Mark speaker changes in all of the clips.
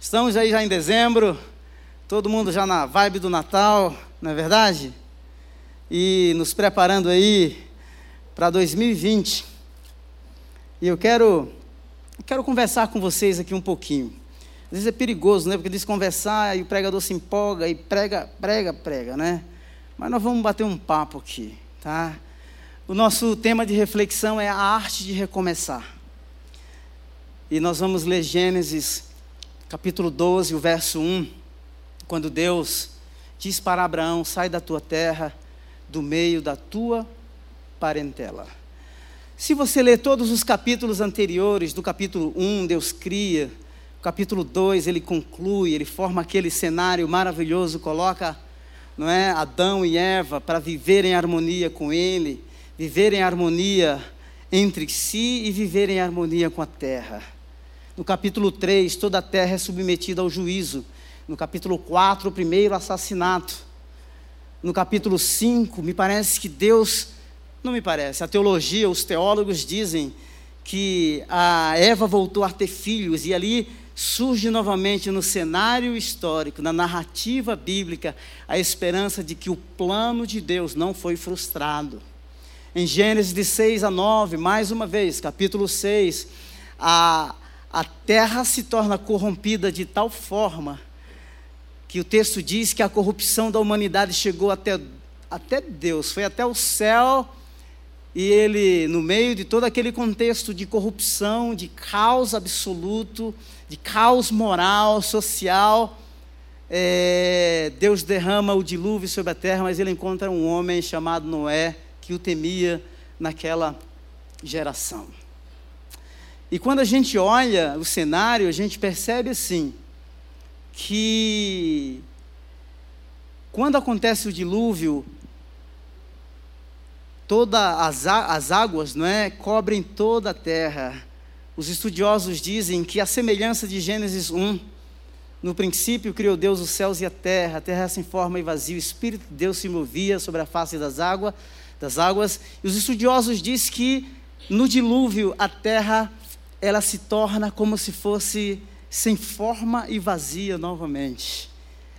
Speaker 1: Estamos aí já em dezembro, todo mundo já na vibe do Natal, não é verdade? E nos preparando aí para 2020. E eu quero, quero conversar com vocês aqui um pouquinho. Às vezes é perigoso, né? Porque diz conversar e o pregador se empolga e prega, prega, prega, né? Mas nós vamos bater um papo aqui, tá? O nosso tema de reflexão é a arte de recomeçar. E nós vamos ler Gênesis capítulo 12, o verso 1, quando Deus diz para Abraão: Sai da tua terra, do meio da tua parentela. Se você ler todos os capítulos anteriores, do capítulo 1, Deus cria, capítulo 2, ele conclui, ele forma aquele cenário maravilhoso, coloca não é, Adão e Eva para viver em harmonia com ele, viver em harmonia entre si e viver em harmonia com a terra. No capítulo 3, toda a terra é submetida ao juízo. No capítulo 4, o primeiro assassinato. No capítulo 5, me parece que Deus, não me parece, a teologia, os teólogos dizem que a Eva voltou a ter filhos e ali surge novamente no cenário histórico, na narrativa bíblica, a esperança de que o plano de Deus não foi frustrado. Em Gênesis de 6 a 9, mais uma vez, capítulo 6, a a terra se torna corrompida de tal forma que o texto diz que a corrupção da humanidade chegou até, até Deus, foi até o céu, e ele, no meio de todo aquele contexto de corrupção, de caos absoluto, de caos moral, social, é, Deus derrama o dilúvio sobre a terra, mas ele encontra um homem chamado Noé que o temia naquela geração. E quando a gente olha o cenário, a gente percebe assim, que quando acontece o dilúvio, todas as, as águas não é, cobrem toda a terra. Os estudiosos dizem que a semelhança de Gênesis 1, no princípio criou Deus os céus e a terra, a terra sem forma e vazio, o Espírito de Deus se movia sobre a face das águas, das águas. E os estudiosos dizem que no dilúvio a terra ela se torna como se fosse sem forma e vazia novamente.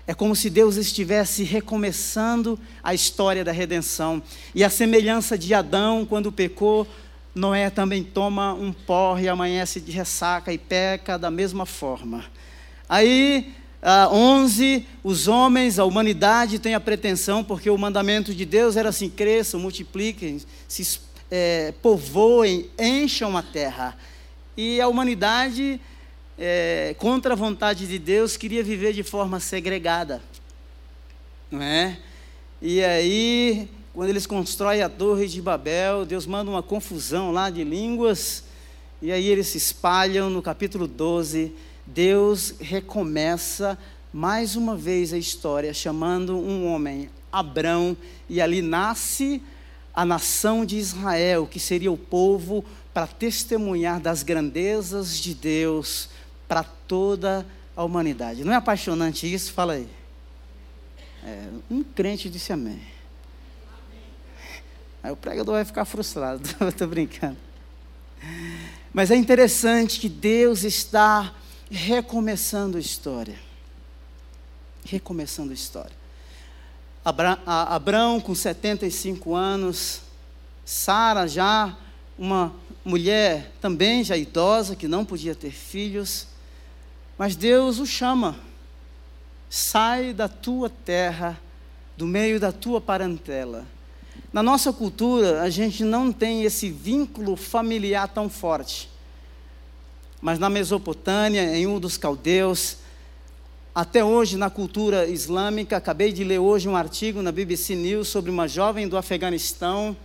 Speaker 1: É como se Deus estivesse recomeçando a história da redenção. E a semelhança de Adão, quando pecou, Noé também toma um porre, amanhece de ressaca e peca da mesma forma. Aí, ah, 11, os homens, a humanidade tem a pretensão, porque o mandamento de Deus era assim: cresçam, multipliquem, se é, povoem, encham a terra. E a humanidade, é, contra a vontade de Deus, queria viver de forma segregada. Não é? E aí, quando eles constroem a Torre de Babel, Deus manda uma confusão lá de línguas, e aí eles se espalham. No capítulo 12, Deus recomeça mais uma vez a história, chamando um homem, Abrão, e ali nasce a nação de Israel, que seria o povo para testemunhar das grandezas de Deus para toda a humanidade. Não é apaixonante isso? Fala aí. É, um crente disse amém. Aí o pregador vai ficar frustrado, estou brincando. Mas é interessante que Deus está recomeçando a história. Recomeçando a história. Abraão com 75 anos, Sara já uma mulher também já idosa, que não podia ter filhos, mas Deus o chama. Sai da tua terra, do meio da tua parentela. Na nossa cultura, a gente não tem esse vínculo familiar tão forte. Mas na Mesopotâmia, em um dos caldeus, até hoje na cultura islâmica, acabei de ler hoje um artigo na BBC News sobre uma jovem do Afeganistão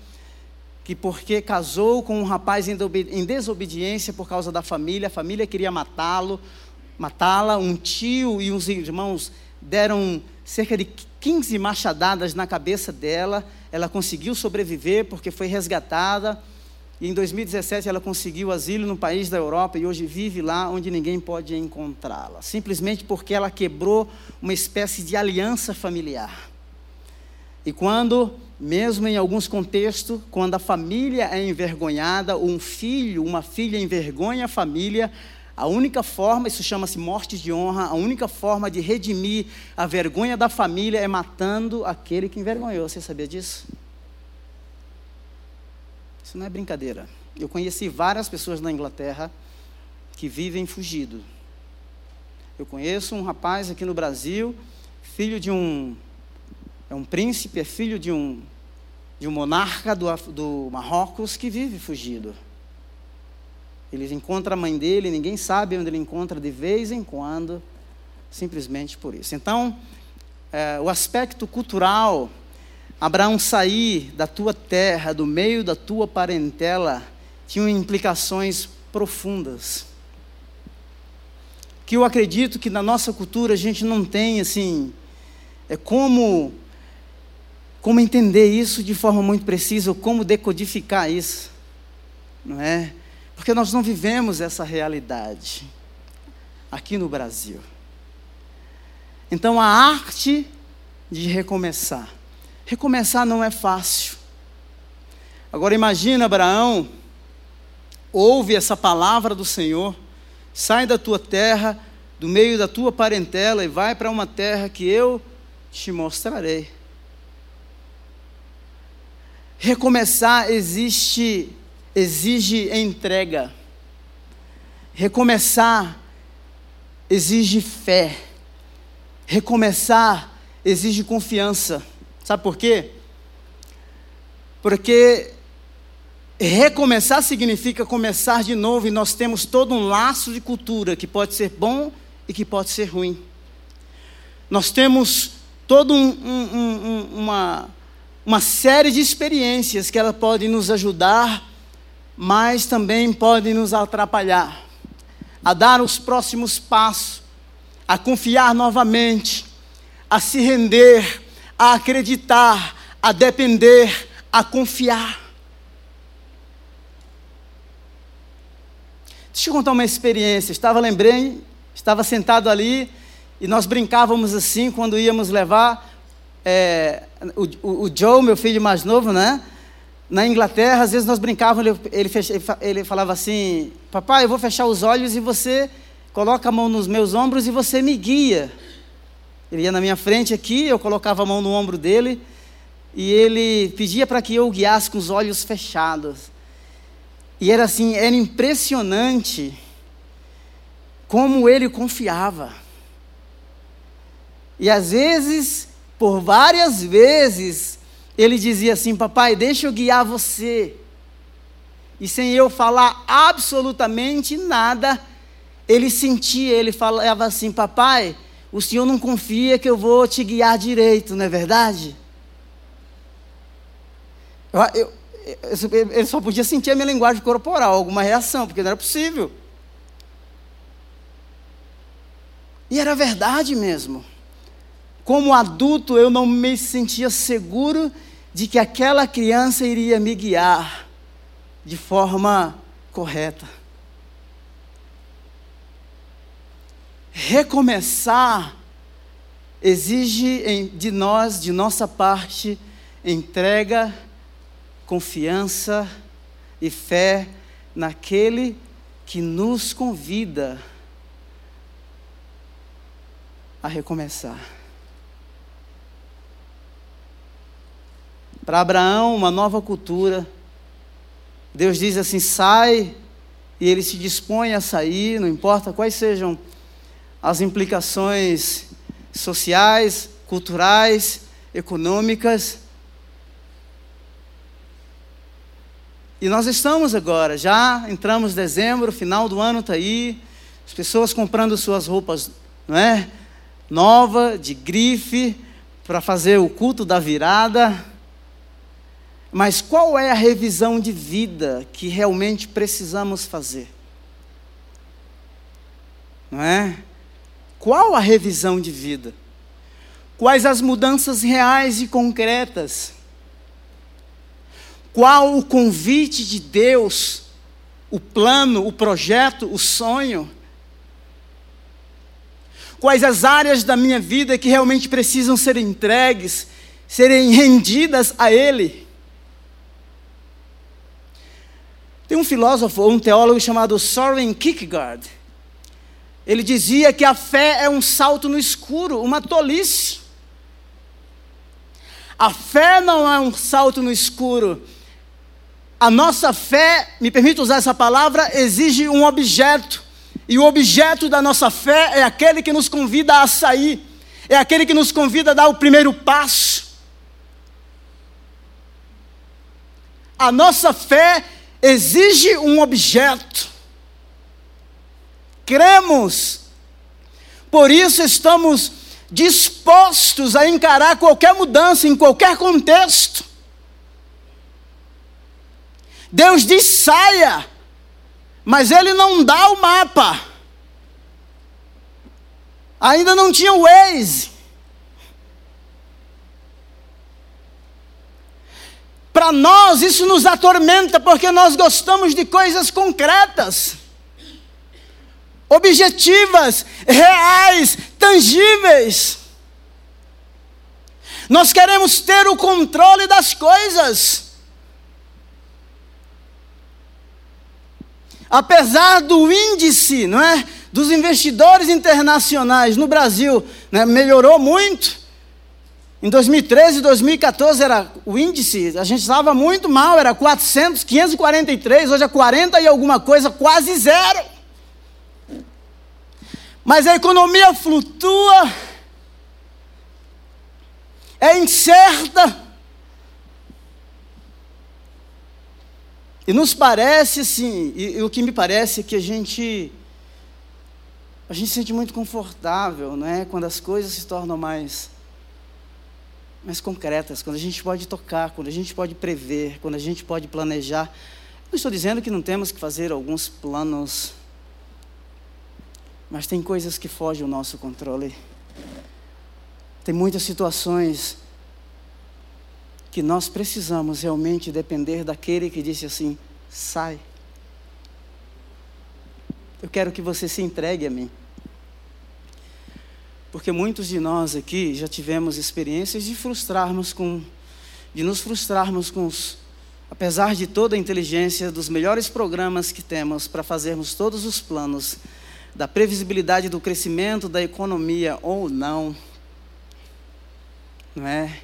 Speaker 1: que porque casou com um rapaz em desobediência por causa da família, a família queria matá-lo, matá-la, um tio e uns irmãos deram cerca de 15 machadadas na cabeça dela, ela conseguiu sobreviver porque foi resgatada, e em 2017 ela conseguiu asilo no país da Europa e hoje vive lá onde ninguém pode encontrá-la, simplesmente porque ela quebrou uma espécie de aliança familiar. E quando mesmo em alguns contextos, quando a família é envergonhada, um filho, uma filha envergonha a família, A única forma, isso chama-se morte de honra, a única forma de redimir a vergonha da família é matando aquele que envergonhou. Você sabia disso? Isso não é brincadeira. Eu conheci várias pessoas na Inglaterra que vivem fugido. Eu conheço um rapaz aqui no Brasil, filho de um é um príncipe, é filho de um de um monarca do, do Marrocos que vive fugido. Ele encontra a mãe dele, ninguém sabe onde ele encontra de vez em quando, simplesmente por isso. Então, é, o aspecto cultural, Abraão sair da tua terra, do meio da tua parentela, tinha implicações profundas. Que eu acredito que na nossa cultura a gente não tem assim, é como como entender isso de forma muito precisa, ou como decodificar isso, não é? Porque nós não vivemos essa realidade aqui no Brasil. Então, a arte de recomeçar. Recomeçar não é fácil. Agora, imagina Abraão, ouve essa palavra do Senhor, sai da tua terra, do meio da tua parentela e vai para uma terra que eu te mostrarei. Recomeçar existe exige entrega. Recomeçar exige fé. Recomeçar exige confiança. Sabe por quê? Porque recomeçar significa começar de novo e nós temos todo um laço de cultura que pode ser bom e que pode ser ruim. Nós temos toda um, um, um, uma, uma série de experiências que ela pode nos ajudar mas também podem nos atrapalhar a dar os próximos passos, a confiar novamente, a se render, a acreditar, a depender, a confiar. Deixa eu contar uma experiência. Estava lembrei, estava sentado ali e nós brincávamos assim quando íamos levar é, o, o, Joe, meu filho mais novo, né? na Inglaterra, às vezes nós brincávamos, ele, ele, ele, falava assim: Papai, eu vou fechar os olhos e você coloca a mão nos meus ombros e você me guia. Ele ia na minha frente aqui, eu colocava a mão no ombro dele e ele pedia para que eu guiasse com os olhos fechados. E era assim, era impressionante como ele confiava. E às vezes, por várias vezes, ele dizia assim: Papai, deixa eu guiar você. E sem eu falar absolutamente nada, ele sentia, ele falava assim: Papai, o senhor não confia que eu vou te guiar direito, não é verdade? Eu, eu, eu, ele só podia sentir a minha linguagem corporal, alguma reação, porque não era possível. E era verdade mesmo. Como adulto, eu não me sentia seguro de que aquela criança iria me guiar de forma correta. Recomeçar exige de nós, de nossa parte, entrega, confiança e fé naquele que nos convida a recomeçar. Para Abraão, uma nova cultura. Deus diz assim: sai, e ele se dispõe a sair, não importa quais sejam as implicações sociais, culturais, econômicas. E nós estamos agora, já entramos em dezembro, final do ano está aí, as pessoas comprando suas roupas, não é? Nova, de grife, para fazer o culto da virada. Mas qual é a revisão de vida que realmente precisamos fazer? Não é? Qual a revisão de vida? Quais as mudanças reais e concretas? Qual o convite de Deus, o plano, o projeto, o sonho? Quais as áreas da minha vida que realmente precisam ser entregues, serem rendidas a Ele? Tem um filósofo, um teólogo chamado Soren Kierkegaard. Ele dizia que a fé é um salto no escuro, uma tolice. A fé não é um salto no escuro. A nossa fé, me permite usar essa palavra, exige um objeto. E o objeto da nossa fé é aquele que nos convida a sair, é aquele que nos convida a dar o primeiro passo. A nossa fé exige um objeto. Cremos, por isso estamos dispostos a encarar qualquer mudança em qualquer contexto. Deus diz saia, mas Ele não dá o mapa. Ainda não tinha o Waze. Para nós isso nos atormenta porque nós gostamos de coisas concretas, objetivas, reais, tangíveis. Nós queremos ter o controle das coisas. Apesar do índice, não é, dos investidores internacionais no Brasil, né, melhorou muito. Em 2013 e 2014 era o índice, a gente estava muito mal, era 400, 543, hoje é 40 e alguma coisa, quase zero. Mas a economia flutua, é incerta. E nos parece assim, e, e, o que me parece é que a gente a gente se sente muito confortável, não é? Quando as coisas se tornam mais mais concretas, quando a gente pode tocar, quando a gente pode prever, quando a gente pode planejar. Não estou dizendo que não temos que fazer alguns planos, mas tem coisas que fogem ao nosso controle. Tem muitas situações que nós precisamos realmente depender daquele que disse assim: sai. Eu quero que você se entregue a mim. Porque muitos de nós aqui já tivemos experiências de frustrarmos com de nos frustrarmos com os apesar de toda a inteligência dos melhores programas que temos para fazermos todos os planos da previsibilidade do crescimento da economia ou não, não é?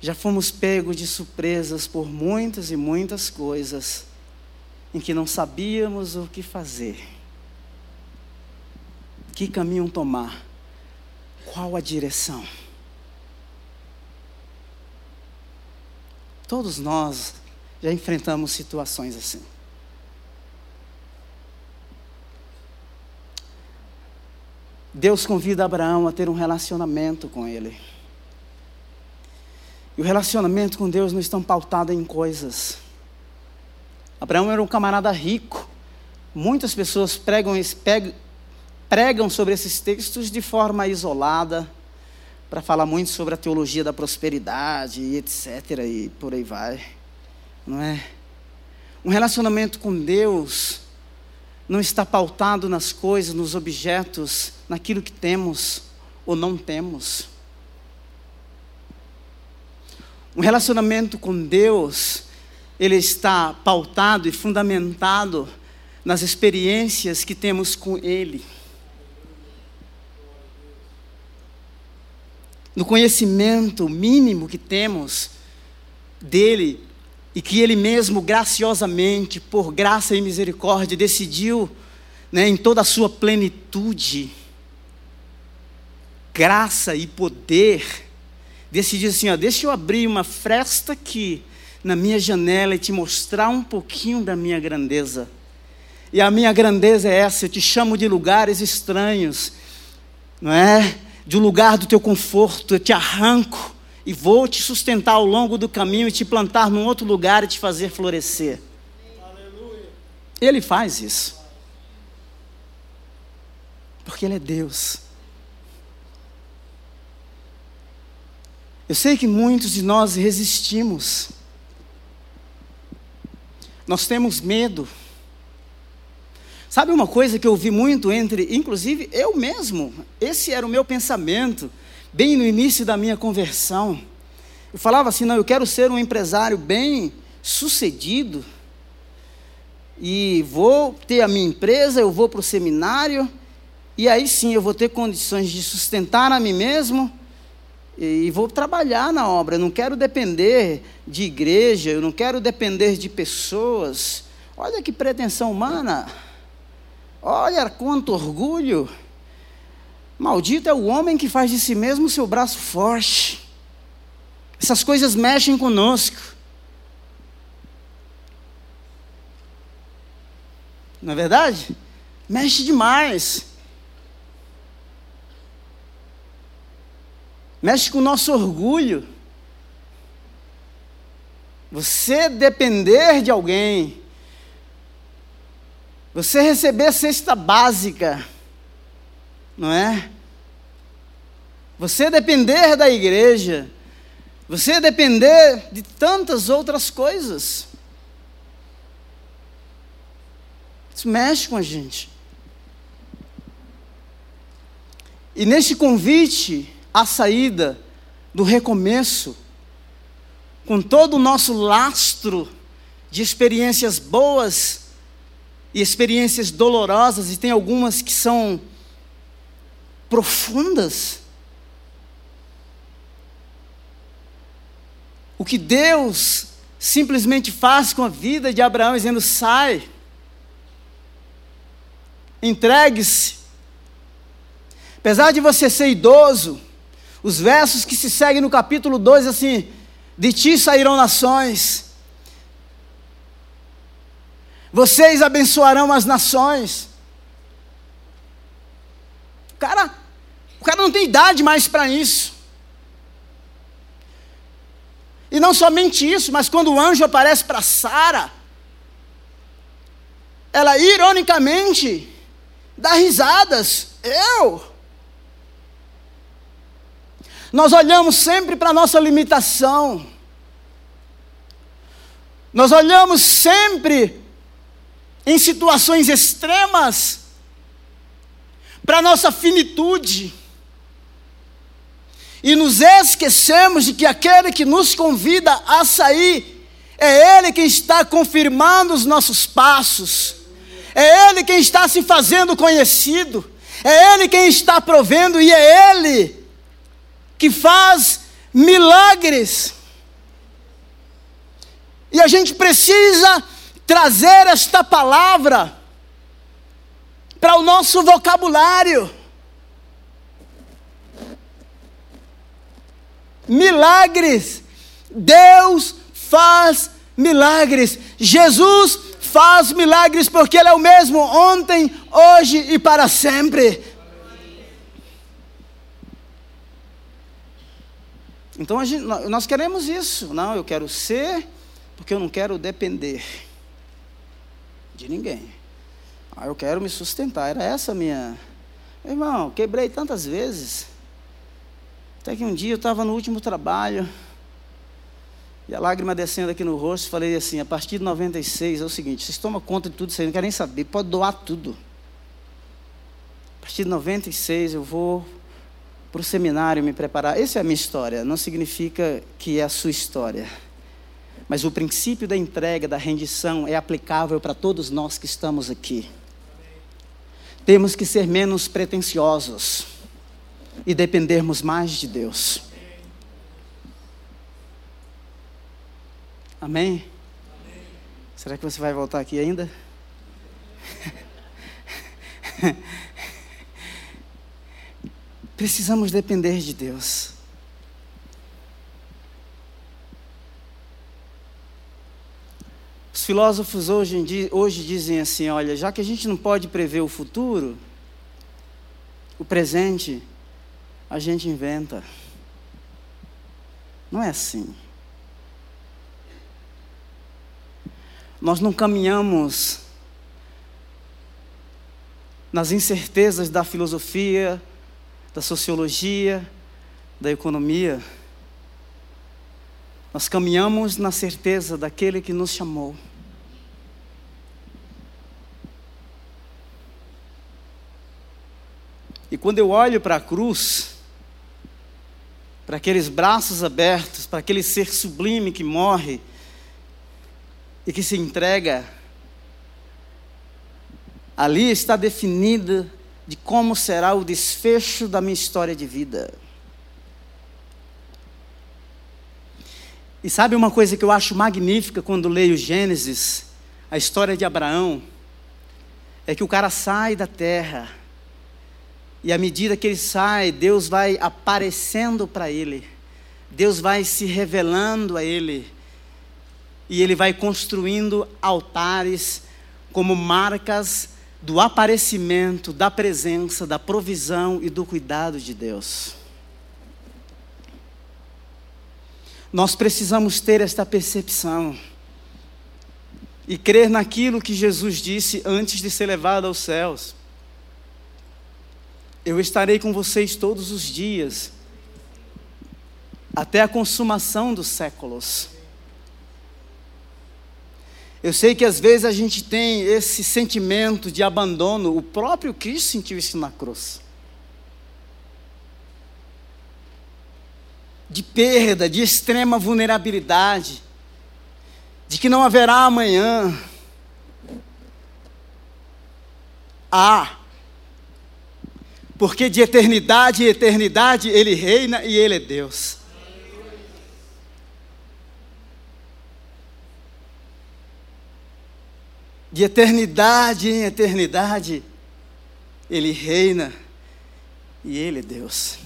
Speaker 1: Já fomos pegos de surpresas por muitas e muitas coisas em que não sabíamos o que fazer. Que caminho tomar? Qual a direção? Todos nós já enfrentamos situações assim. Deus convida Abraão a ter um relacionamento com Ele. E o relacionamento com Deus não está pautado em coisas. Abraão era um camarada rico. Muitas pessoas pregam, pegam, pregam sobre esses textos de forma isolada, para falar muito sobre a teologia da prosperidade e etc. e por aí vai. Não é? Um relacionamento com Deus não está pautado nas coisas, nos objetos, naquilo que temos ou não temos. Um relacionamento com Deus, ele está pautado e fundamentado nas experiências que temos com Ele. No conhecimento mínimo que temos dele e que ele mesmo graciosamente, por graça e misericórdia, decidiu, né, em toda a sua plenitude, graça e poder, decidiu assim: ó, deixa eu abrir uma fresta aqui na minha janela e te mostrar um pouquinho da minha grandeza. E a minha grandeza é essa: eu te chamo de lugares estranhos, não é? De um lugar do teu conforto, eu te arranco e vou te sustentar ao longo do caminho e te plantar num outro lugar e te fazer florescer. Aleluia. Ele faz isso. Porque Ele é Deus. Eu sei que muitos de nós resistimos. Nós temos medo. Sabe uma coisa que eu ouvi muito entre, inclusive eu mesmo, esse era o meu pensamento, bem no início da minha conversão. Eu falava assim: não, eu quero ser um empresário bem sucedido, e vou ter a minha empresa, eu vou para o seminário, e aí sim eu vou ter condições de sustentar a mim mesmo e vou trabalhar na obra. Eu não quero depender de igreja, eu não quero depender de pessoas. Olha que pretensão humana. Olha quanto orgulho. Maldito é o homem que faz de si mesmo o seu braço forte. Essas coisas mexem conosco. Não é verdade? Mexe demais. Mexe com o nosso orgulho. Você depender de alguém, você receber a cesta básica, não é? Você depender da igreja, você depender de tantas outras coisas. Isso mexe com a gente. E nesse convite à saída, do recomeço, com todo o nosso lastro de experiências boas e experiências dolorosas, e tem algumas que são profundas. O que Deus simplesmente faz com a vida de Abraão, dizendo: sai, entregue-se. Apesar de você ser idoso, os versos que se seguem no capítulo 2, assim: De ti sairão nações, vocês abençoarão as nações. O cara, o cara não tem idade mais para isso. E não somente isso, mas quando o anjo aparece para Sara, ela ironicamente dá risadas. Eu? Nós olhamos sempre para a nossa limitação. Nós olhamos sempre em situações extremas para nossa finitude. E nos esquecemos de que aquele que nos convida a sair, é Ele quem está confirmando os nossos passos, é Ele quem está se fazendo conhecido, é Ele quem está provendo e é Ele que faz milagres. E a gente precisa trazer esta palavra para o nosso vocabulário. Milagres. Deus faz milagres. Jesus faz milagres porque Ele é o mesmo ontem, hoje e para sempre. Então gente, nós queremos isso. Não, eu quero ser, porque eu não quero depender de ninguém. Ah, eu quero me sustentar. Era essa a minha. Irmão, quebrei tantas vezes. Até que um dia eu estava no último trabalho. E a lágrima descendo aqui no rosto, falei assim: a partir de 96 é o seguinte, vocês tomam conta de tudo isso aí, não querem nem saber, pode doar tudo. A partir de 96 eu vou para o seminário me preparar. Essa é a minha história, não significa que é a sua história. Mas o princípio da entrega, da rendição, é aplicável para todos nós que estamos aqui. Temos que ser menos pretensiosos e dependermos mais de Deus. Amém? Amém? Será que você vai voltar aqui ainda? Precisamos depender de Deus. Filósofos hoje, hoje dizem assim: olha, já que a gente não pode prever o futuro, o presente a gente inventa. Não é assim. Nós não caminhamos nas incertezas da filosofia, da sociologia, da economia. Nós caminhamos na certeza daquele que nos chamou. E quando eu olho para a cruz, para aqueles braços abertos, para aquele ser sublime que morre e que se entrega, ali está definida de como será o desfecho da minha história de vida. E sabe uma coisa que eu acho magnífica quando leio Gênesis, a história de Abraão? É que o cara sai da terra, e à medida que ele sai, Deus vai aparecendo para ele, Deus vai se revelando a ele, e ele vai construindo altares como marcas do aparecimento, da presença, da provisão e do cuidado de Deus. Nós precisamos ter esta percepção e crer naquilo que Jesus disse antes de ser levado aos céus. Eu estarei com vocês todos os dias, até a consumação dos séculos. Eu sei que às vezes a gente tem esse sentimento de abandono, o próprio Cristo sentiu isso na cruz. de perda, de extrema vulnerabilidade, de que não haverá amanhã. Há. Porque de eternidade em eternidade Ele reina e Ele é Deus. De eternidade em eternidade Ele reina e Ele é Deus.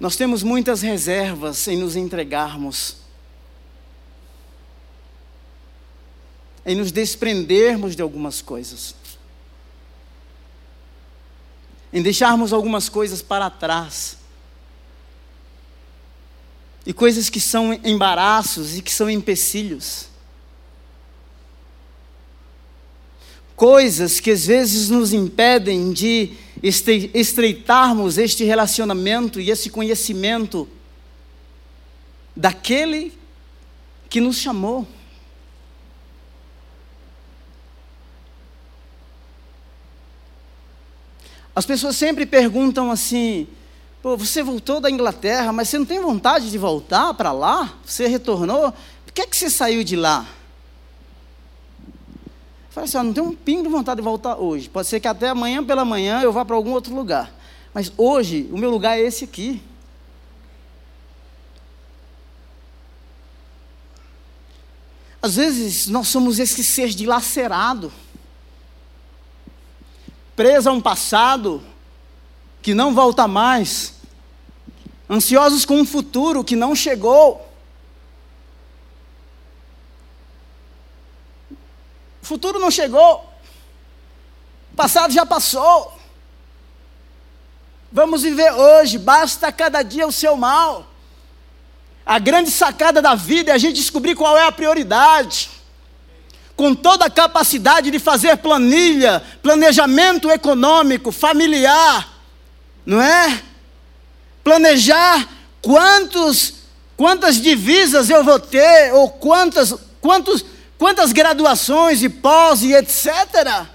Speaker 1: Nós temos muitas reservas em nos entregarmos, em nos desprendermos de algumas coisas, em deixarmos algumas coisas para trás, e coisas que são embaraços e que são empecilhos. coisas que às vezes nos impedem de estreitarmos este relacionamento e esse conhecimento daquele que nos chamou. As pessoas sempre perguntam assim: Pô, você voltou da Inglaterra, mas você não tem vontade de voltar para lá? Você retornou? Por que, é que você saiu de lá? Falei assim, ó, não tenho um pingo de vontade de voltar hoje. Pode ser que até amanhã pela manhã eu vá para algum outro lugar. Mas hoje, o meu lugar é esse aqui. Às vezes nós somos esse ser dilacerado, preso a um passado que não volta mais, ansiosos com um futuro que não chegou. O futuro não chegou. O passado já passou. Vamos viver hoje, basta cada dia o seu mal. A grande sacada da vida é a gente descobrir qual é a prioridade. Com toda a capacidade de fazer planilha, planejamento econômico, familiar, não é? Planejar quantos, quantas divisas eu vou ter, ou quantas, quantos quantas graduações e pós e etc.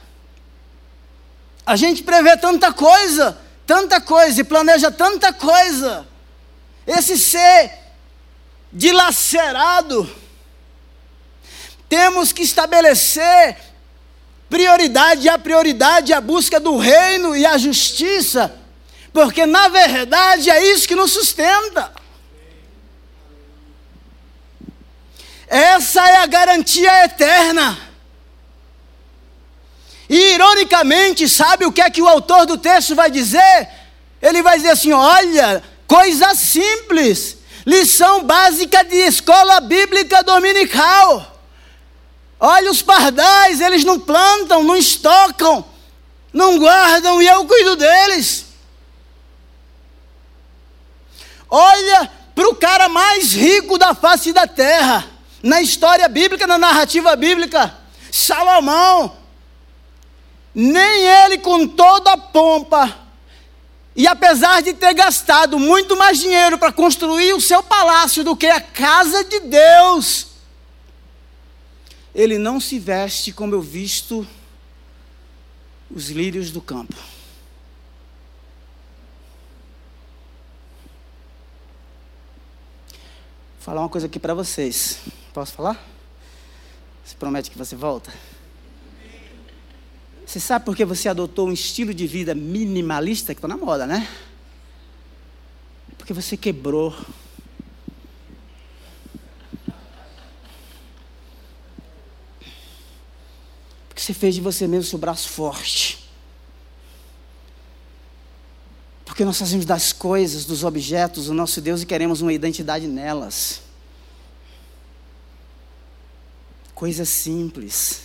Speaker 1: A gente prevê tanta coisa, tanta coisa e planeja tanta coisa. Esse ser dilacerado, temos que estabelecer prioridade, a prioridade é a busca do reino e a justiça, porque na verdade é isso que nos sustenta. Essa é a garantia eterna. E ironicamente, sabe o que é que o autor do texto vai dizer? Ele vai dizer assim: olha, coisa simples, lição básica de escola bíblica dominical. Olha os pardais, eles não plantam, não estocam, não guardam e eu cuido deles. Olha para o cara mais rico da face da terra na história bíblica, na narrativa bíblica, Salomão, nem ele com toda a pompa, e apesar de ter gastado muito mais dinheiro para construir o seu palácio do que a casa de Deus, ele não se veste como eu visto os lírios do campo. Vou falar uma coisa aqui para vocês. Posso falar? Você promete que você volta? Você sabe por que você adotou um estilo de vida minimalista que está na moda, né? Porque você quebrou. Fez de você mesmo seu braço forte. Porque nós fazemos das coisas, dos objetos, o nosso Deus e queremos uma identidade nelas. Coisas simples.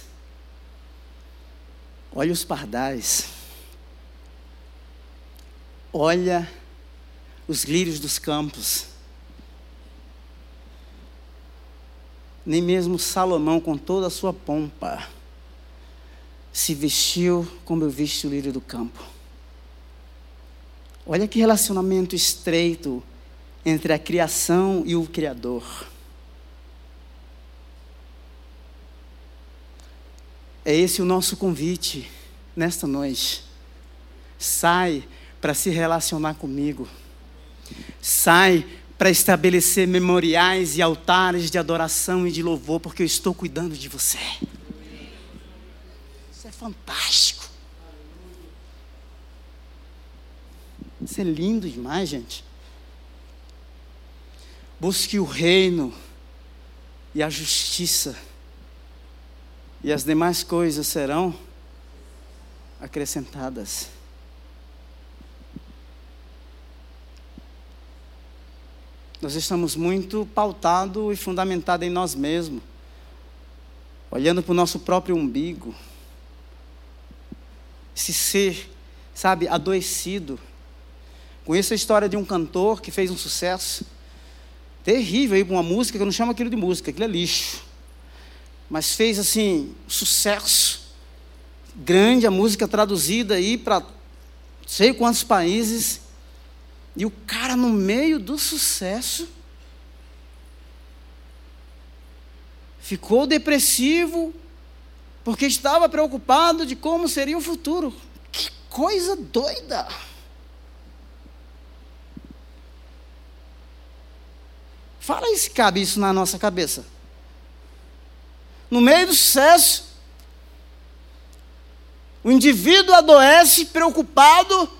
Speaker 1: Olha os pardais. Olha os lírios dos campos. Nem mesmo Salomão, com toda a sua pompa, se vestiu como eu visto o lírio do campo. Olha que relacionamento estreito entre a criação e o Criador. É esse o nosso convite nesta noite. Sai para se relacionar comigo. Sai para estabelecer memoriais e altares de adoração e de louvor, porque eu estou cuidando de você. Fantástico. Isso é lindo demais, gente. Busque o reino e a justiça, e as demais coisas serão acrescentadas. Nós estamos muito pautados e fundamentados em nós mesmos, olhando para o nosso próprio umbigo. Esse ser, sabe, adoecido. Conheço a história de um cantor que fez um sucesso terrível aí, uma música que eu não chamo aquilo de música, aquilo é lixo. Mas fez assim, sucesso grande, a música traduzida aí para sei quantos países. E o cara, no meio do sucesso, ficou depressivo, porque estava preocupado de como seria o futuro. Que coisa doida! Fala aí se cabe isso na nossa cabeça. No meio do sucesso, o indivíduo adoece preocupado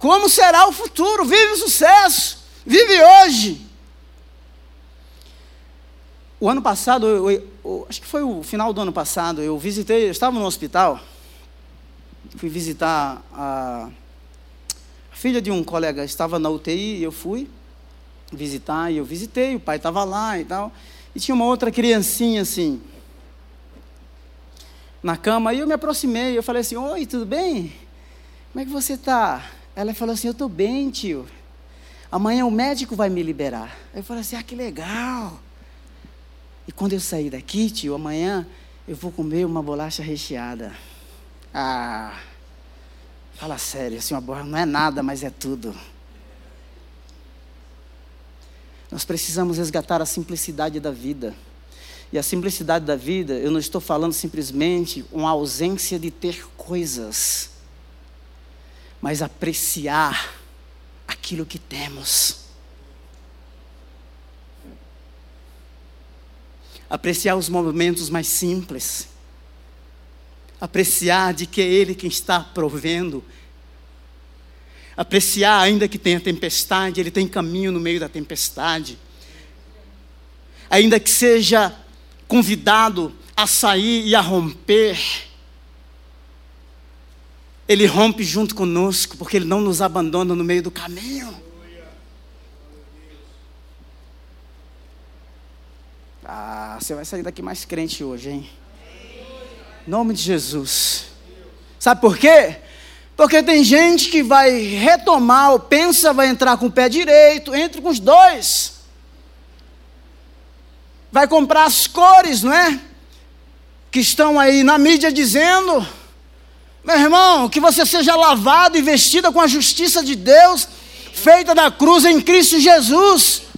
Speaker 1: como será o futuro? Vive o sucesso, vive hoje. O ano passado, eu, acho que foi o final do ano passado, eu visitei, eu estava no hospital, fui visitar a, a filha de um colega, estava na UTI, e eu fui visitar, e eu visitei, o pai estava lá e tal, e tinha uma outra criancinha assim, na cama, e eu me aproximei, eu falei assim, oi, tudo bem? Como é que você está? Ela falou assim: Eu estou bem, tio. Amanhã o médico vai me liberar. Eu falei assim: Ah, que legal. E quando eu sair daqui, tio, amanhã eu vou comer uma bolacha recheada. Ah, fala sério, assim, uma bolacha não é nada, mas é tudo. Nós precisamos resgatar a simplicidade da vida. E a simplicidade da vida, eu não estou falando simplesmente uma ausência de ter coisas mas apreciar aquilo que temos. Apreciar os momentos mais simples. Apreciar de que é Ele quem está provendo. Apreciar, ainda que tenha tempestade, Ele tem caminho no meio da tempestade. Ainda que seja convidado a sair e a romper ele rompe junto conosco, porque Ele não nos abandona no meio do caminho. Ah, você vai sair daqui mais crente hoje, hein? Em nome de Jesus. Sabe por quê? Porque tem gente que vai retomar, ou pensa, vai entrar com o pé direito, entre com os dois. Vai comprar as cores, não é? Que estão aí na mídia dizendo meu irmão, que você seja lavado e vestida com a justiça de Deus, feita da cruz em Cristo Jesus.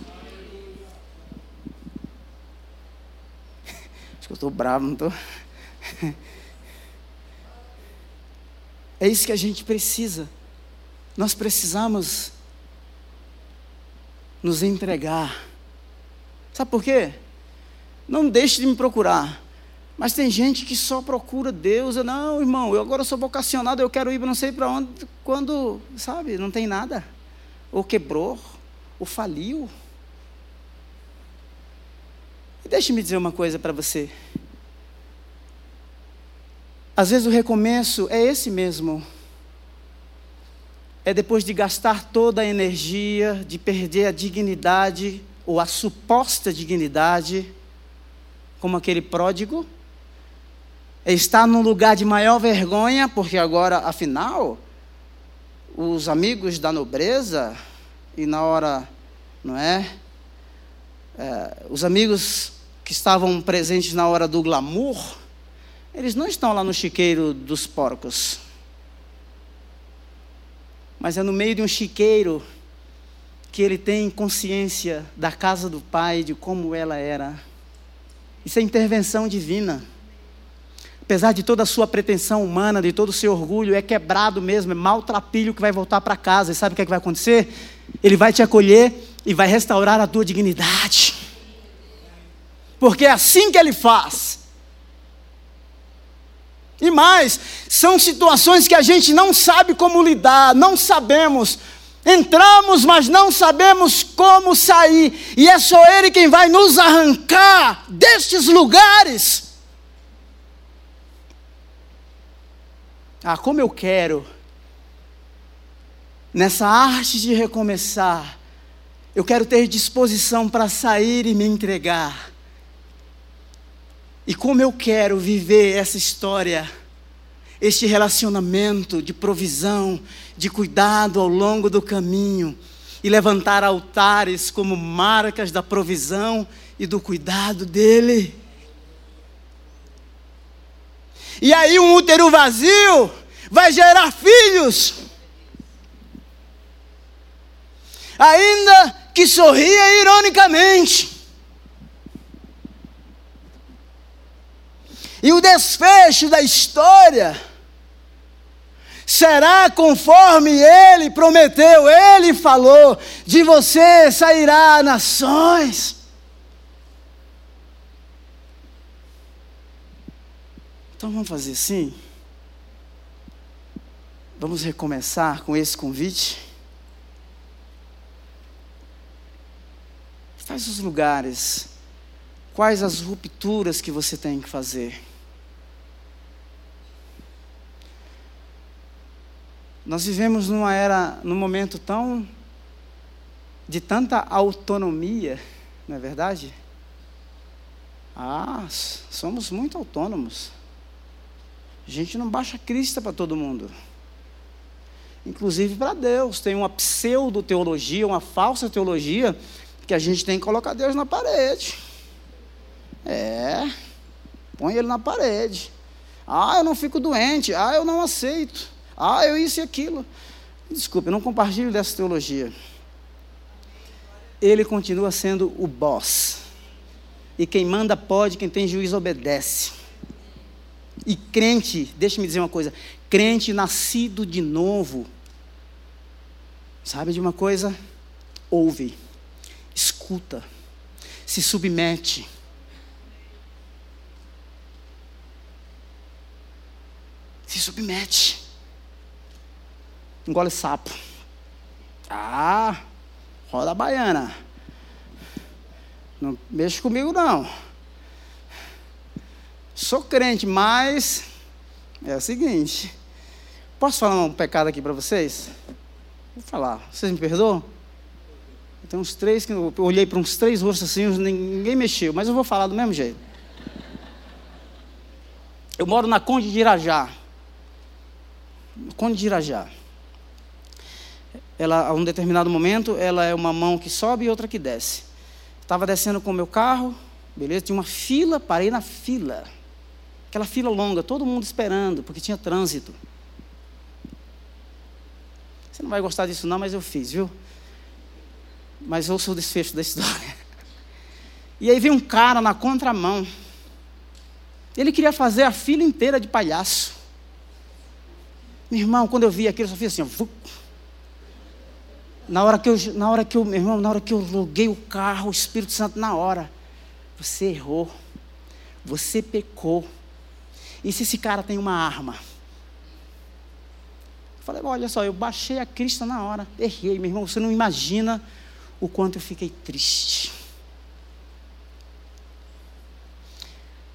Speaker 1: Eu estou bravo, não estou? É isso que a gente precisa. Nós precisamos nos entregar. Sabe por quê? Não deixe de me procurar. Mas tem gente que só procura Deus. Eu, não, irmão, eu agora sou vocacionado, eu quero ir não sei para onde, quando, sabe, não tem nada. Ou quebrou, ou faliu. E deixe-me dizer uma coisa para você. Às vezes o recomeço é esse mesmo. É depois de gastar toda a energia, de perder a dignidade, ou a suposta dignidade, como aquele pródigo, é estar num lugar de maior vergonha, porque agora, afinal, os amigos da nobreza, e na hora, não é? É os amigos que estavam presentes na hora do glamour, eles não estão lá no chiqueiro dos porcos, mas é no meio de um chiqueiro que ele tem consciência da casa do Pai, de como ela era. Isso é intervenção divina. Apesar de toda a sua pretensão humana, de todo o seu orgulho, é quebrado mesmo, é maltrapilho que vai voltar para casa. E sabe o que, é que vai acontecer? Ele vai te acolher e vai restaurar a tua dignidade. Porque é assim que ele faz. E mais, são situações que a gente não sabe como lidar, não sabemos. Entramos, mas não sabemos como sair, e é só Ele quem vai nos arrancar destes lugares. Ah, como eu quero, nessa arte de recomeçar, eu quero ter disposição para sair e me entregar. E como eu quero viver essa história, este relacionamento de provisão, de cuidado ao longo do caminho, e levantar altares como marcas da provisão e do cuidado dele. E aí, um útero vazio vai gerar filhos. Ainda que sorria ironicamente. E o desfecho da história será conforme ele prometeu, ele falou: de você sairá nações. Então vamos fazer assim? Vamos recomeçar com esse convite? Quais os lugares, quais as rupturas que você tem que fazer? Nós vivemos numa era, num momento tão de tanta autonomia, não é verdade? Ah, somos muito autônomos. A gente não baixa crista para todo mundo. Inclusive para Deus. Tem uma pseudo-teologia, uma falsa teologia, que a gente tem que colocar Deus na parede. É. Põe ele na parede. Ah, eu não fico doente. Ah, eu não aceito. Ah, eu isso e aquilo. Desculpe, eu não compartilho dessa teologia. Ele continua sendo o boss. E quem manda pode, quem tem juízo obedece. E crente, deixe-me dizer uma coisa: crente nascido de novo, sabe de uma coisa? Ouve, escuta, se submete. Se submete engole sapo. Ah, roda baiana. Não mexe comigo não. Sou crente, mas é o seguinte. Posso falar um pecado aqui para vocês? Vou falar. Vocês me perdoam? Tem uns três que eu olhei para uns três rostos assim, ninguém mexeu, mas eu vou falar do mesmo jeito. Eu moro na Conde de Irajá. Conde de Irajá ela, a um determinado momento, ela é uma mão que sobe e outra que desce. Estava descendo com o meu carro, beleza? Tinha uma fila, parei na fila. Aquela fila longa, todo mundo esperando, porque tinha trânsito. Você não vai gostar disso não, mas eu fiz, viu? Mas sou o desfecho da história. E aí veio um cara na contramão. Ele queria fazer a fila inteira de palhaço. Meu irmão, quando eu vi aquilo, eu só fiz assim, ó, na hora que eu, na hora que eu, meu irmão, na hora que eu loguei o carro, o Espírito Santo na hora, você errou. Você pecou. E se esse cara tem uma arma? Eu falei, olha só, eu baixei a crista na hora, errei, meu irmão, você não imagina o quanto eu fiquei triste.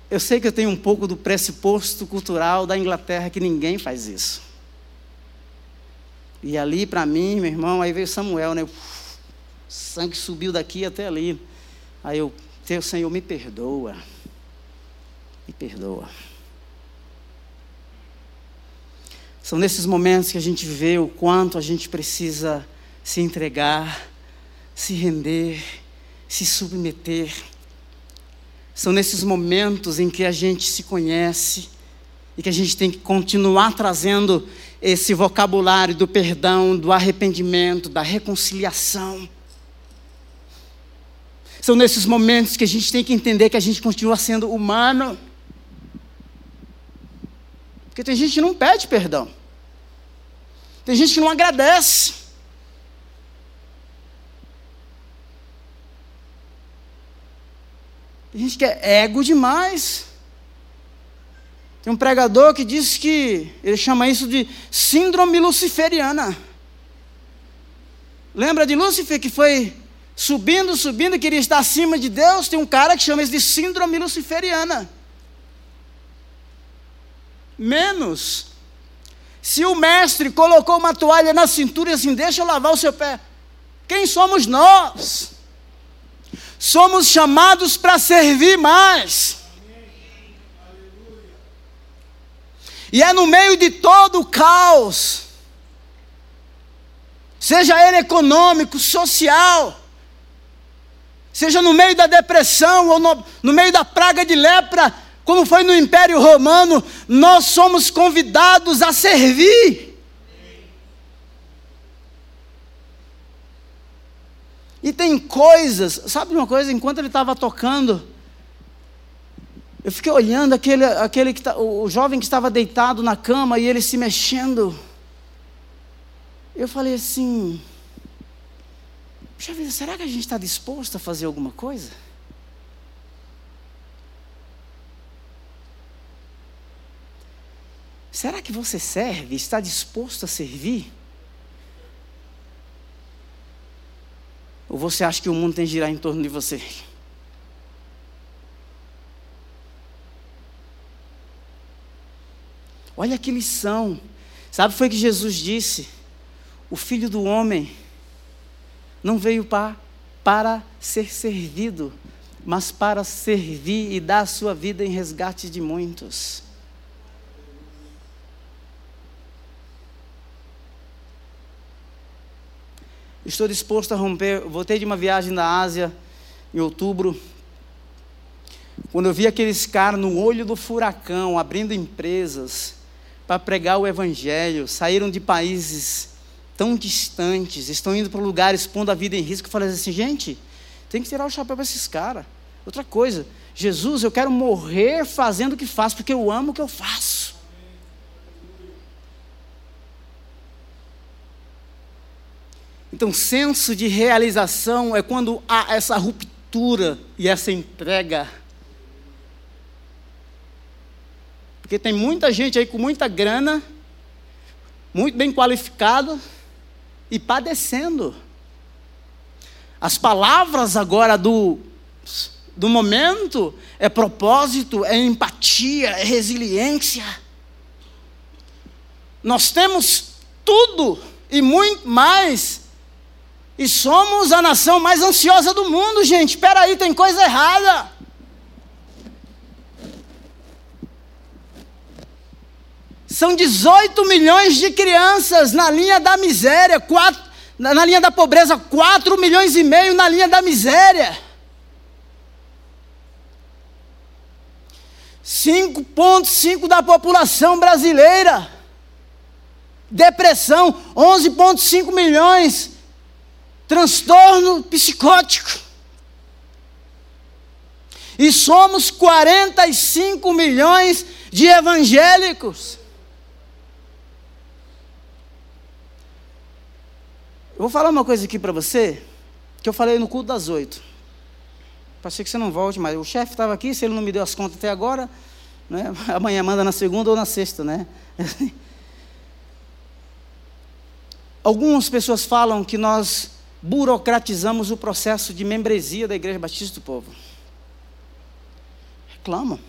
Speaker 1: Eu sei que eu tenho um pouco do pressuposto cultural da Inglaterra que ninguém faz isso. E ali para mim, meu irmão, aí veio Samuel, né? O sangue subiu daqui até ali. Aí eu, teu Senhor, me perdoa. Me perdoa. São nesses momentos que a gente vê o quanto a gente precisa se entregar, se render, se submeter. São nesses momentos em que a gente se conhece e que a gente tem que continuar trazendo esse vocabulário do perdão, do arrependimento, da reconciliação. São nesses momentos que a gente tem que entender que a gente continua sendo humano. Porque tem gente que não pede perdão. Tem gente que não agradece. Tem gente que é ego demais. Tem um pregador que diz que ele chama isso de síndrome luciferiana. Lembra de Lúcifer que foi subindo, subindo, queria estar acima de Deus? Tem um cara que chama isso de síndrome luciferiana. Menos. Se o mestre colocou uma toalha na cintura e assim, deixa eu lavar o seu pé. Quem somos nós? Somos chamados para servir mais. E é no meio de todo o caos, seja ele econômico, social, seja no meio da depressão ou no, no meio da praga de lepra, como foi no Império Romano, nós somos convidados a servir. E tem coisas, sabe uma coisa? Enquanto ele estava tocando, eu fiquei olhando aquele, aquele que tá, o jovem que estava deitado na cama e ele se mexendo. Eu falei assim: Puxa vida, será que a gente está disposto a fazer alguma coisa? Será que você serve? Está disposto a servir? Ou você acha que o mundo tem que girar em torno de você? Olha que lição. Sabe foi que Jesus disse? O filho do homem não veio para, para ser servido, mas para servir e dar a sua vida em resgate de muitos. Estou disposto a romper. Voltei de uma viagem da Ásia em outubro. Quando eu vi aqueles caras no olho do furacão, abrindo empresas para pregar o Evangelho, saíram de países tão distantes, estão indo para lugares pondo a vida em risco. Eu falei assim, gente, tem que tirar o chapéu para esses caras. Outra coisa, Jesus, eu quero morrer fazendo o que faço, porque eu amo o que eu faço. Então, senso de realização é quando há essa ruptura e essa entrega. Porque tem muita gente aí com muita grana, muito bem qualificado e padecendo. As palavras agora do, do momento é propósito, é empatia, é resiliência. Nós temos tudo e muito mais e somos a nação mais ansiosa do mundo, gente. Espera aí, tem coisa errada. São 18 milhões de crianças na linha da miséria, quatro, na linha da pobreza, 4 milhões e meio na linha da miséria. 5,5% da população brasileira. Depressão, 11,5 milhões transtorno psicótico. E somos 45 milhões de evangélicos. Eu vou falar uma coisa aqui para você, que eu falei no culto das oito. Ser que você não volte, mas o chefe estava aqui, se ele não me deu as contas até agora, né? amanhã manda na segunda ou na sexta, né? Algumas pessoas falam que nós burocratizamos o processo de membresia da Igreja Batista do Povo. Reclamam.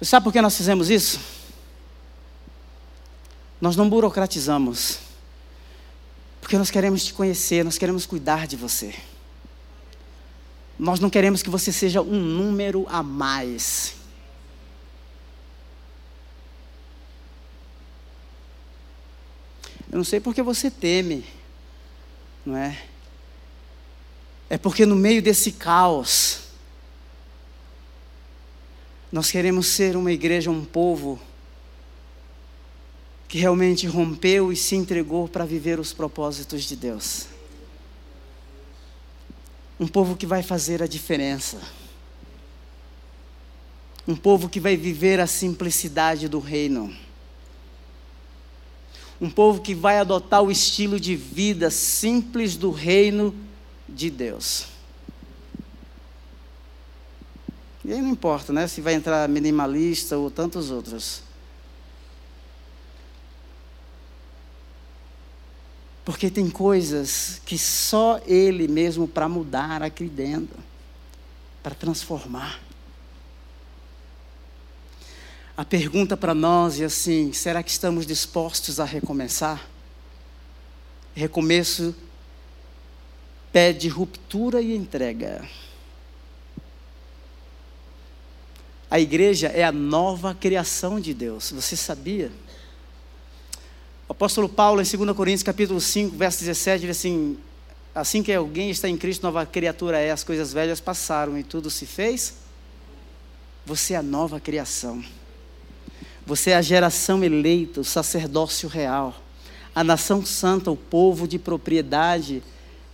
Speaker 1: Sabe por que nós fizemos isso? Nós não burocratizamos. Porque nós queremos te conhecer, nós queremos cuidar de você. Nós não queremos que você seja um número a mais. Eu não sei porque você teme, não é? É porque no meio desse caos, nós queremos ser uma igreja, um povo que realmente rompeu e se entregou para viver os propósitos de Deus. Um povo que vai fazer a diferença. Um povo que vai viver a simplicidade do reino. Um povo que vai adotar o estilo de vida simples do reino de Deus. E aí não importa, né? Se vai entrar minimalista ou tantos outros. Porque tem coisas que só Ele mesmo para mudar aqui dentro, para transformar. A pergunta para nós é assim: será que estamos dispostos a recomeçar? Recomeço pede ruptura e entrega. A igreja é a nova criação de Deus. Você sabia? O apóstolo Paulo, em 2 Coríntios, capítulo 5, verso 17, diz assim: Assim que alguém está em Cristo, nova criatura é, as coisas velhas passaram e tudo se fez. Você é a nova criação. Você é a geração eleita, o sacerdócio real, a nação santa, o povo de propriedade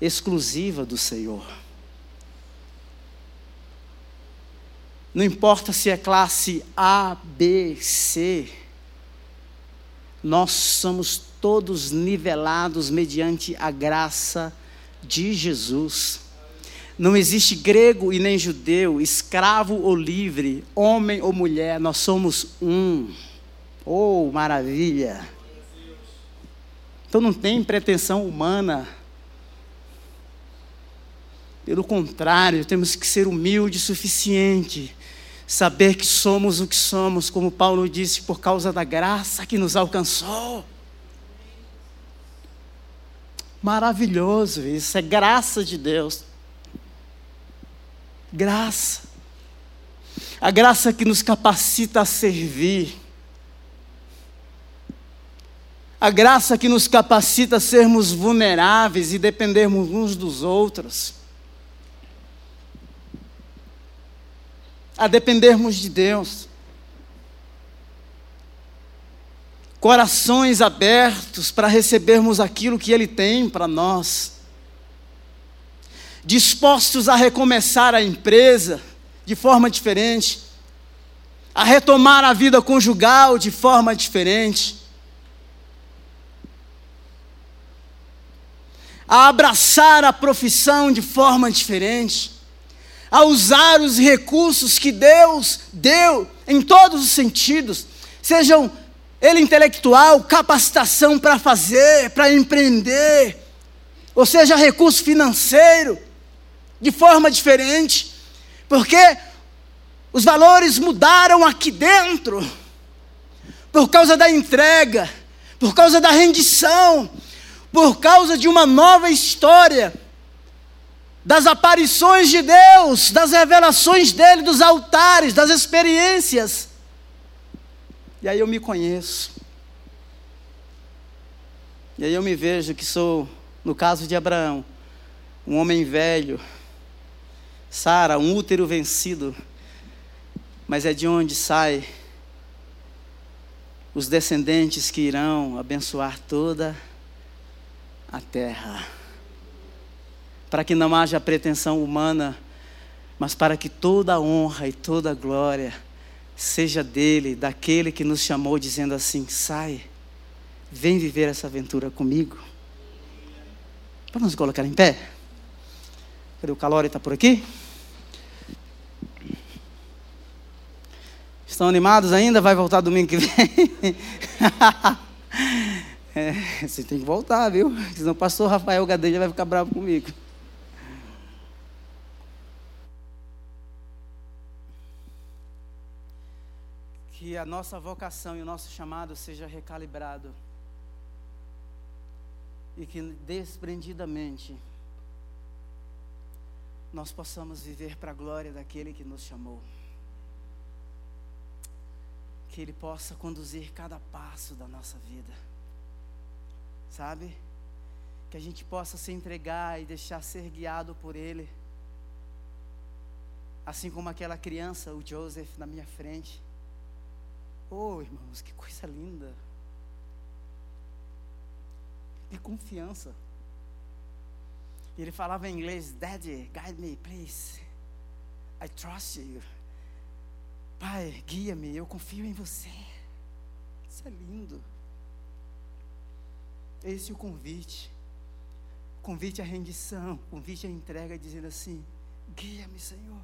Speaker 1: exclusiva do Senhor. Não importa se é classe A, B, C, nós somos todos nivelados mediante a graça de Jesus. Não existe grego e nem judeu, escravo ou livre, homem ou mulher, nós somos um. Oh, maravilha! Então não tem pretensão humana. Pelo contrário, temos que ser humilde o suficiente saber que somos o que somos, como Paulo disse, por causa da graça que nos alcançou. Maravilhoso isso, é graça de Deus. Graça. A graça que nos capacita a servir. A graça que nos capacita a sermos vulneráveis e dependermos uns dos outros. a dependermos de Deus. Corações abertos para recebermos aquilo que Ele tem para nós. Dispostos a recomeçar a empresa de forma diferente, a retomar a vida conjugal de forma diferente, a abraçar a profissão de forma diferente a usar os recursos que Deus deu em todos os sentidos, sejam ele intelectual, capacitação para fazer, para empreender, ou seja, recurso financeiro, de forma diferente, porque os valores mudaram aqui dentro, por causa da entrega, por causa da rendição, por causa de uma nova história das aparições de Deus, das revelações dele, dos altares, das experiências. E aí eu me conheço. E aí eu me vejo que sou, no caso de Abraão, um homem velho, Sara, um útero vencido, mas é de onde sai os descendentes que irão abençoar toda a terra para que não haja pretensão humana, mas para que toda a honra e toda a glória seja dele, daquele que nos chamou, dizendo assim: sai, vem viver essa aventura comigo. Vamos nos colocar em pé? Cadê o Calori? Está por aqui? Estão animados ainda? Vai voltar domingo que vem? é, você tem que voltar, viu? Senão o pastor Rafael Gadelha vai ficar bravo comigo. Que a nossa vocação e o nosso chamado seja recalibrado. E que desprendidamente nós possamos viver para a glória daquele que nos chamou que Ele possa conduzir cada passo da nossa vida, sabe? Que a gente possa se entregar e deixar ser guiado por Ele, assim como aquela criança, o Joseph, na minha frente. Oh, irmãos, que coisa linda! Que confiança. E ele falava em inglês: Daddy, guide me, please. I trust you. Pai, guia-me, eu confio em você. Isso é lindo. Esse é o convite. O convite à rendição, o convite à entrega, dizendo assim: guia-me, Senhor.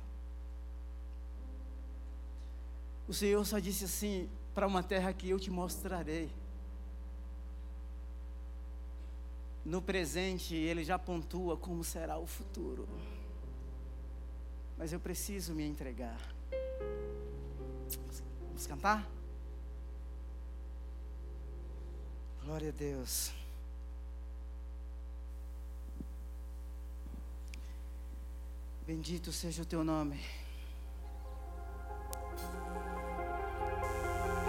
Speaker 1: O Senhor só disse assim: para uma terra que eu te mostrarei. No presente, Ele já pontua como será o futuro. Mas eu preciso me entregar. Vamos cantar? Glória a Deus. Bendito seja o teu nome.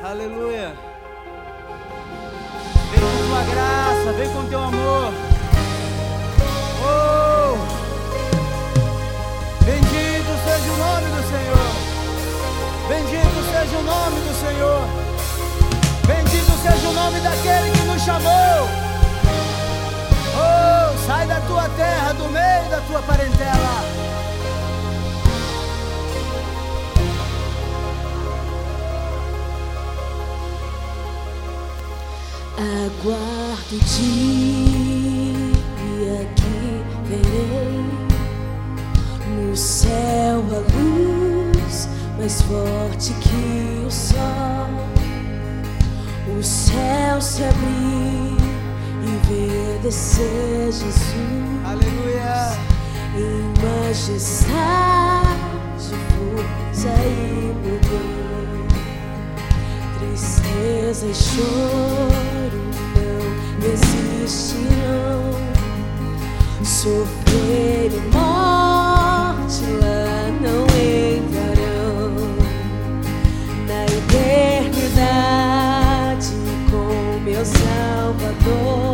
Speaker 1: Aleluia. Vem com tua graça, vem com teu amor. Oh! Bendito seja o nome do Senhor. Bendito seja o nome do Senhor. Bendito seja o nome daquele que nos chamou. Oh, sai da tua terra, do meio da tua parentela.
Speaker 2: Aguardo o dia que verei no céu a luz mais forte que o sol, o céu se abrir e ver descer Jesus.
Speaker 1: Aleluia.
Speaker 2: Em majestade, força e poder, tristeza e choro não existirão, sofrer e morte lá não entrarão. Na eternidade com meu Salvador,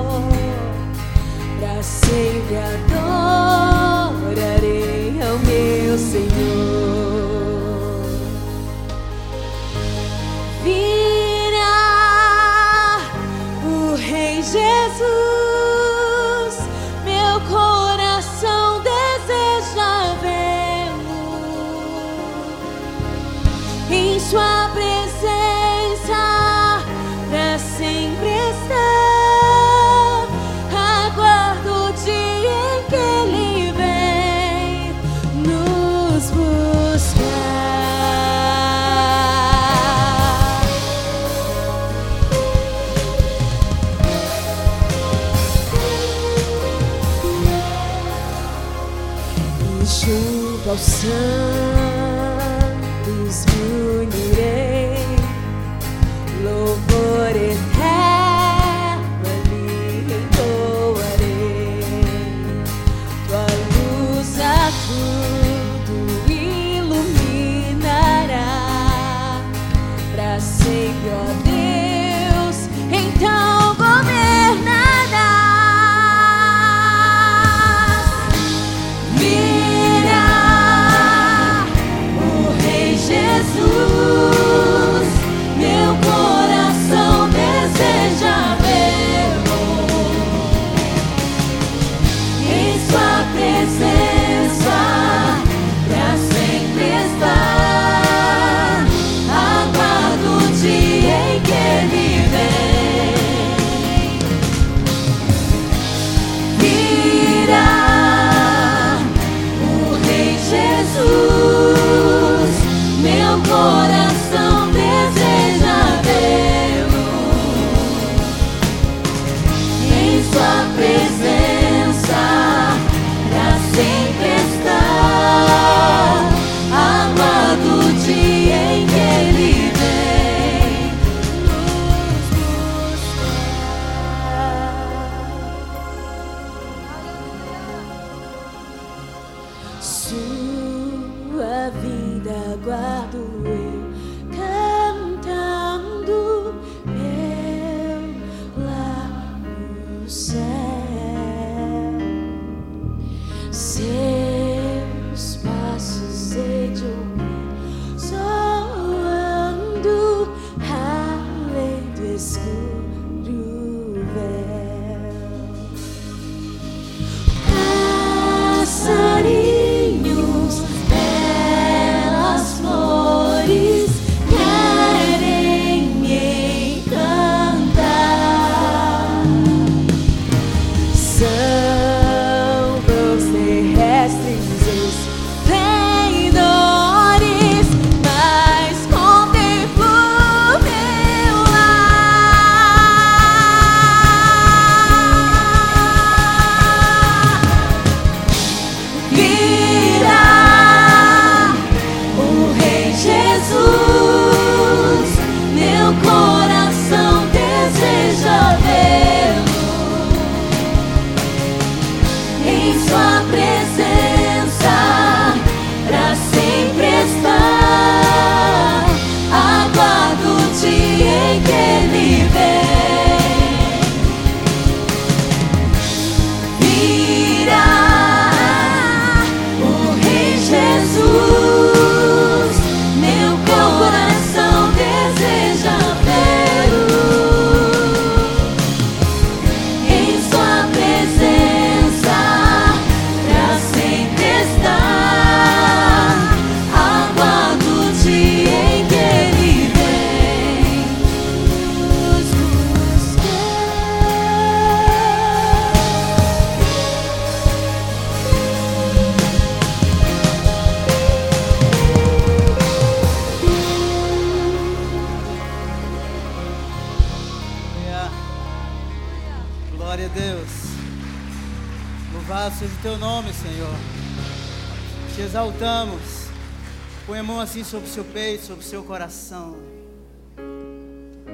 Speaker 1: sobre o seu peito, sobre o seu coração.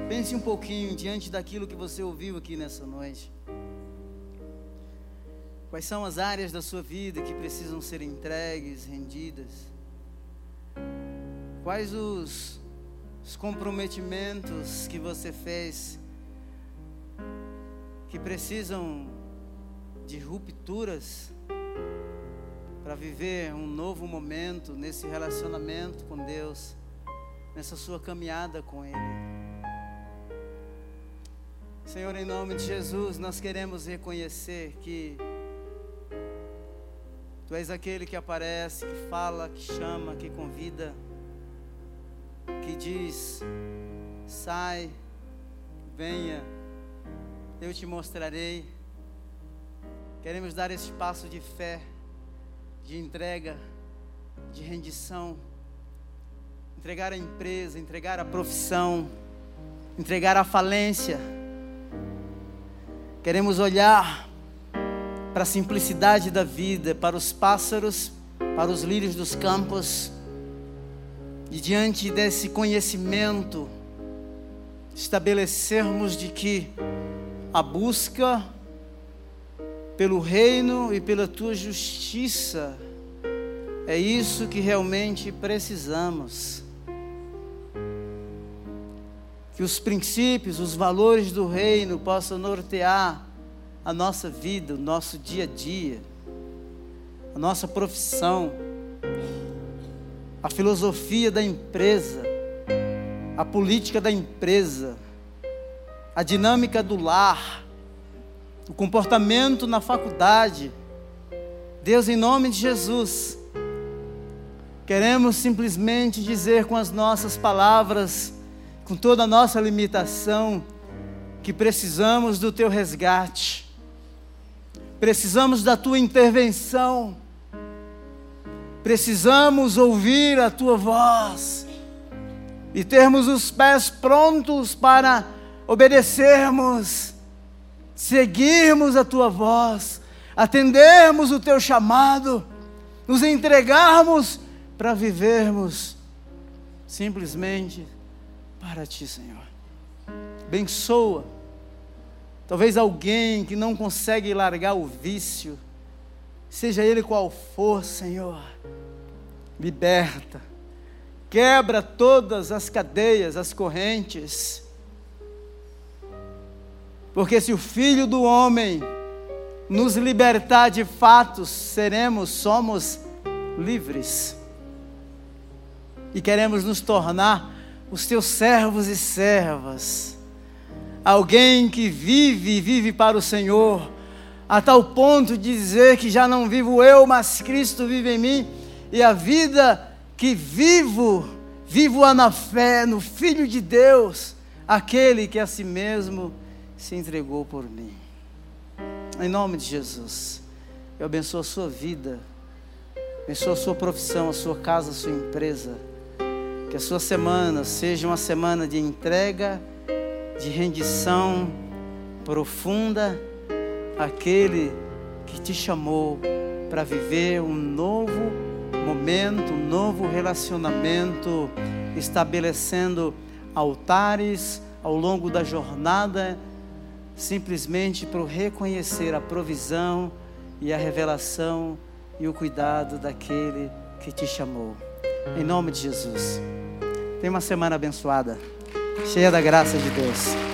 Speaker 1: Pense um pouquinho diante daquilo que você ouviu aqui nessa noite. Quais são as áreas da sua vida que precisam ser entregues, rendidas? Quais os, os comprometimentos que você fez que precisam de rupturas para viver um novo momento nesse relacionamento com Deus, nessa sua caminhada com Ele. Senhor, em nome de Jesus, nós queremos reconhecer que Tu és aquele que aparece, que fala, que chama, que convida, que diz: sai, venha, eu te mostrarei. Queremos dar esse passo de fé, de entrega, de rendição, entregar a empresa, entregar a profissão, entregar a falência. Queremos olhar para a simplicidade da vida, para os pássaros, para os lírios dos campos, e diante desse conhecimento, estabelecermos de que a busca pelo reino e pela tua justiça é isso que realmente precisamos. Que os princípios, os valores do reino possam nortear a nossa vida, o nosso dia a dia, a nossa profissão, a filosofia da empresa, a política da empresa, a dinâmica do lar, o comportamento na faculdade. Deus, em nome de Jesus, queremos simplesmente dizer com as nossas palavras, com toda a nossa limitação, que precisamos do teu resgate, precisamos da tua intervenção, precisamos ouvir a tua voz e termos os pés prontos para obedecermos, seguirmos a tua voz, atendermos o teu chamado, nos entregarmos para vivermos simplesmente para ti, Senhor. Bençoa. Talvez alguém que não consegue largar o vício, seja ele qual for, Senhor, liberta, quebra todas as cadeias, as correntes. Porque se o Filho do Homem nos libertar de fatos, seremos, somos livres. E queremos nos tornar os teus servos e servas. Alguém que vive, vive para o Senhor, a tal ponto de dizer que já não vivo eu, mas Cristo vive em mim, e a vida que vivo, vivo-a na fé, no Filho de Deus, aquele que a si mesmo se entregou por mim. Em nome de Jesus, eu abençoo a sua vida, abençoo a sua profissão, a sua casa, a sua empresa. Que a sua semana seja uma semana de entrega, de rendição profunda àquele que te chamou para viver um novo momento, um novo relacionamento, estabelecendo altares ao longo da jornada simplesmente para reconhecer a provisão e a revelação e o cuidado daquele que te chamou. Em nome de Jesus. Tenha uma semana abençoada, cheia da graça de Deus.